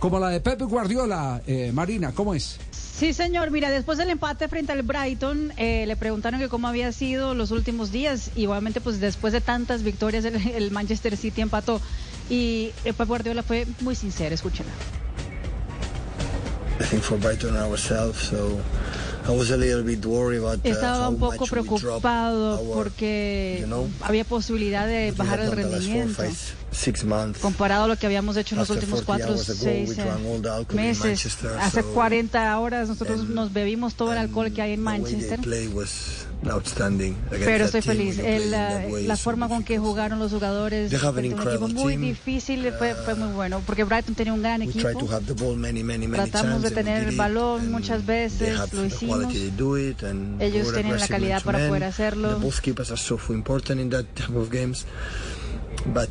Como la de Pepe Guardiola, eh, Marina, ¿cómo es? Sí, señor. Mira, después del empate frente al Brighton, eh, le preguntaron que cómo había sido los últimos días. Igualmente, pues después de tantas victorias, el, el Manchester City empató. Y eh, Pep Guardiola fue muy sincero. Escúchenla. I think for Brighton ourselves, so I was a little bit worried about uh, Estaba un poco preocupado porque you know, había posibilidad de bajar el rendimiento. Six months. Comparado a lo que habíamos hecho en los últimos 40 cuatro, hours ago, seis we eh, meses. Hace so- 40 horas nosotros nos bebimos todo el alcohol que hay en Manchester. Pero estoy feliz. El, la so forma con que jugaron los jugadores a un equipo muy team. difícil fue, fue muy bueno porque Brighton tenía un gran equipo. many, many, many Tratamos de tener el balón muchas veces, lo hicimos. Ellos tienen la calidad para poder hacerlo. The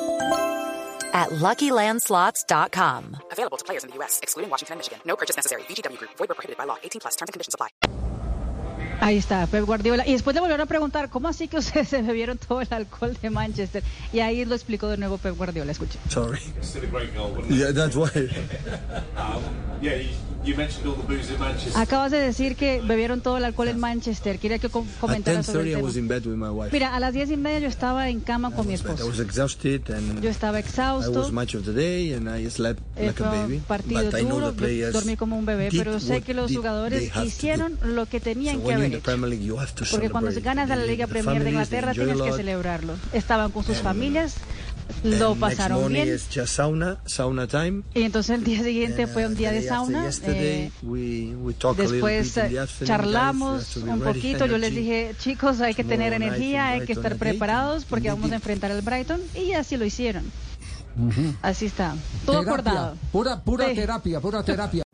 at LuckyLandSlots.com. Available to players in the U.S., excluding Washington and Michigan. No purchase necessary. VGW Group. Void prohibited by law. 18 plus. Terms and conditions apply. Ahí está, Pep Guardiola. Y después le volvieron a preguntar, ¿cómo así que ustedes se bebieron todo el alcohol de Manchester? Y ahí lo explicó de nuevo Pep Guardiola. Escuchen. sorry. Yeah, that's why. Um, yeah, you, Acabas de decir que bebieron todo el alcohol en Manchester. Quería que comentaras sobre 10:30, I el was tema. Mira, a las diez y media yo estaba en cama con mi and Yo estaba I exhausto. Eh, like fue a un baby. partido But I know duro, the players dormí como un bebé, pero sé que los jugadores hicieron lo que tenían que haber hecho. Porque cuando ganas a la Liga Premier de Inglaterra tienes que celebrarlo. Estaban con sus familias, lo And pasaron bien. is just sauna, sauna time. Y entonces el día siguiente And, fue uh, un día de sauna. yesterday, eh, we, we talk a little Después charlamos un poquito. Yo les energy. dije, chicos, hay que tener energía, hay que estar preparados porque vamos a did. enfrentar al Brighton. Y así lo hicieron. Así está. Todo terapia, acordado. Pura, pura Sí. terapia, pura terapia.